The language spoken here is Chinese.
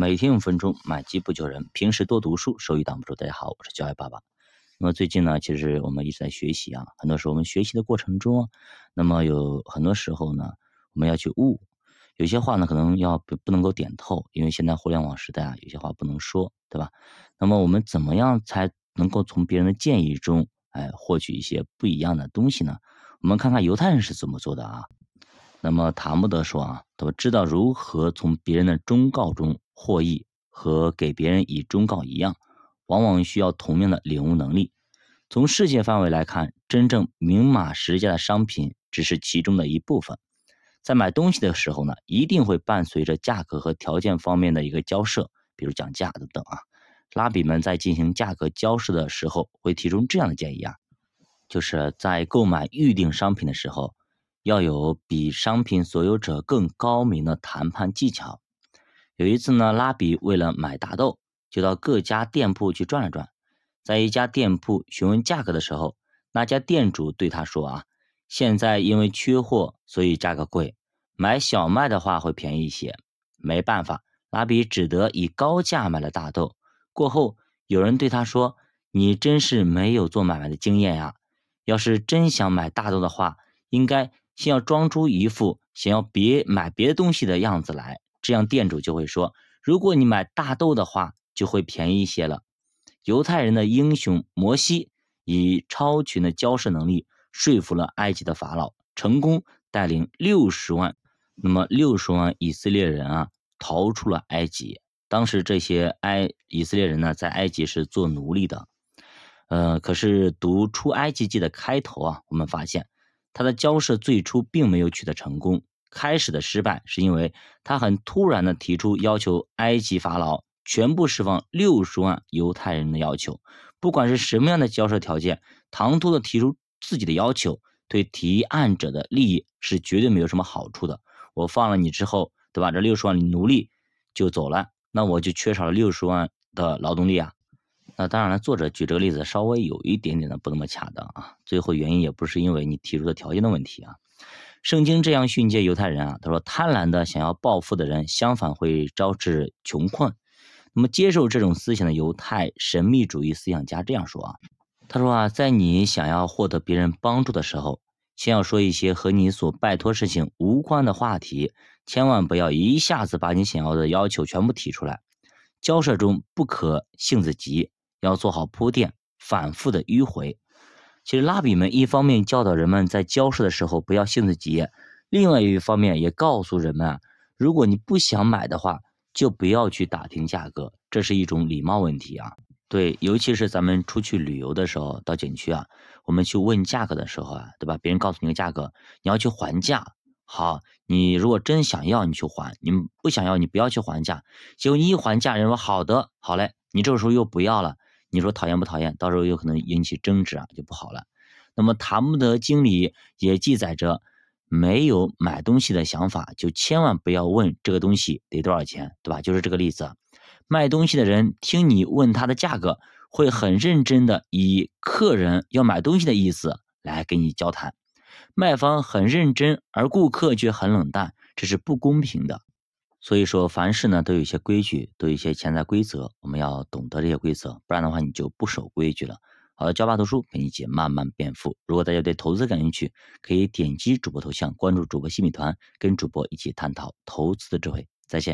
每天五分钟，买机不求人。平时多读书，收益挡不住。大家好，我是教育爸爸。那么最近呢，其实我们一直在学习啊。很多时候我们学习的过程中，那么有很多时候呢，我们要去悟。有些话呢，可能要不不能够点透，因为现在互联网时代啊，有些话不能说，对吧？那么我们怎么样才能够从别人的建议中，哎，获取一些不一样的东西呢？我们看看犹太人是怎么做的啊。那么塔木德说啊，都知道如何从别人的忠告中获益，和给别人以忠告一样，往往需要同样的领悟能力。从世界范围来看，真正明码实价的商品只是其中的一部分。在买东西的时候呢，一定会伴随着价格和条件方面的一个交涉，比如讲价等等啊。拉比们在进行价格交涉的时候，会提出这样的建议啊，就是在购买预定商品的时候。要有比商品所有者更高明的谈判技巧。有一次呢，拉比为了买大豆，就到各家店铺去转了转。在一家店铺询问价格的时候，那家店主对他说：“啊，现在因为缺货，所以价格贵。买小麦的话会便宜一些。”没办法，拉比只得以高价买了大豆。过后，有人对他说：“你真是没有做买卖的经验呀！要是真想买大豆的话，应该……”先要装出一副想要别买别的东西的样子来，这样店主就会说：“如果你买大豆的话，就会便宜一些了。”犹太人的英雄摩西以超群的交涉能力说服了埃及的法老，成功带领六十万，那么六十万以色列人啊逃出了埃及。当时这些埃以色列人呢，在埃及是做奴隶的。呃，可是读出埃及记的开头啊，我们发现。他的交涉最初并没有取得成功，开始的失败是因为他很突然的提出要求埃及法老全部释放六十万犹太人的要求。不管是什么样的交涉条件，唐突的提出自己的要求，对提案者的利益是绝对没有什么好处的。我放了你之后，对吧？这六十万奴隶就走了，那我就缺少了六十万的劳动力啊。那当然了，作者举这个例子稍微有一点点的不那么恰当啊。最后原因也不是因为你提出的条件的问题啊。圣经这样训诫犹太人啊，他说贪婪的想要暴富的人，相反会招致穷困。那么接受这种思想的犹太神秘主义思想家这样说啊，他说啊，在你想要获得别人帮助的时候，先要说一些和你所拜托事情无关的话题，千万不要一下子把你想要的要求全部提出来。交涉中不可性子急。要做好铺垫，反复的迂回。其实拉比们一方面教导人们在交涉的时候不要性子急，另外一方面也告诉人们，如果你不想买的话，就不要去打听价格，这是一种礼貌问题啊。对，尤其是咱们出去旅游的时候，到景区啊，我们去问价格的时候啊，对吧？别人告诉你个价格，你要去还价。好，你如果真想要，你去还；你不想要，你不要去还价。结果你一还价，人说好的，好嘞，你这个时候又不要了。你说讨厌不讨厌？到时候有可能引起争执啊，就不好了。那么塔木德经里也记载着，没有买东西的想法，就千万不要问这个东西得多少钱，对吧？就是这个例子，卖东西的人听你问他的价格，会很认真的以客人要买东西的意思来跟你交谈，卖方很认真，而顾客却很冷淡，这是不公平的。所以说，凡事呢都有一些规矩，都有一些潜在规则，我们要懂得这些规则，不然的话你就不守规矩了。好的，教爸读书陪你一起慢慢变富。如果大家对投资感兴趣，可以点击主播头像，关注主播新米团，跟主播一起探讨投资的智慧。再见。